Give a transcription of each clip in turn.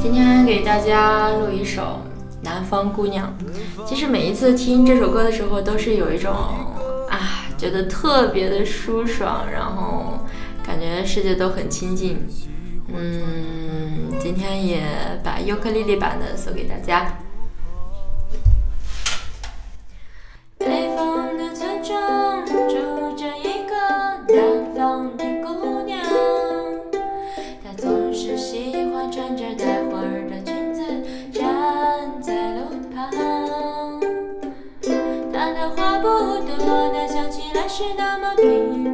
今天给大家录一首南方姑娘，其实每一次听这首歌的时候都是有一种啊觉得特别的舒爽，然后感觉世界都很亲近。嗯，今天也把尤克里里版的送给大家。是那么平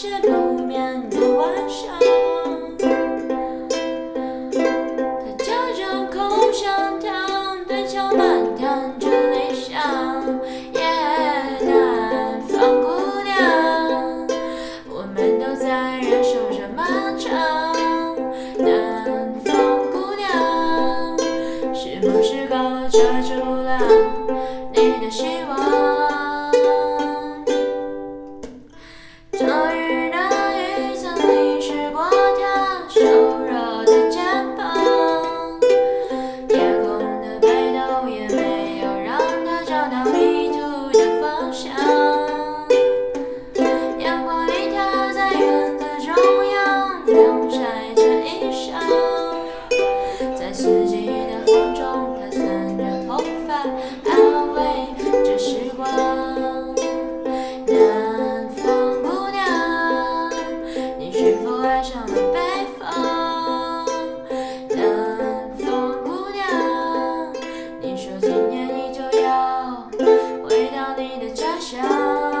些不眠的晚上他嚼着口香糖对墙漫谈着理想耶南方姑娘我们都在忍受着漫长南方姑娘是不是高楼遮住了你的希望？的假象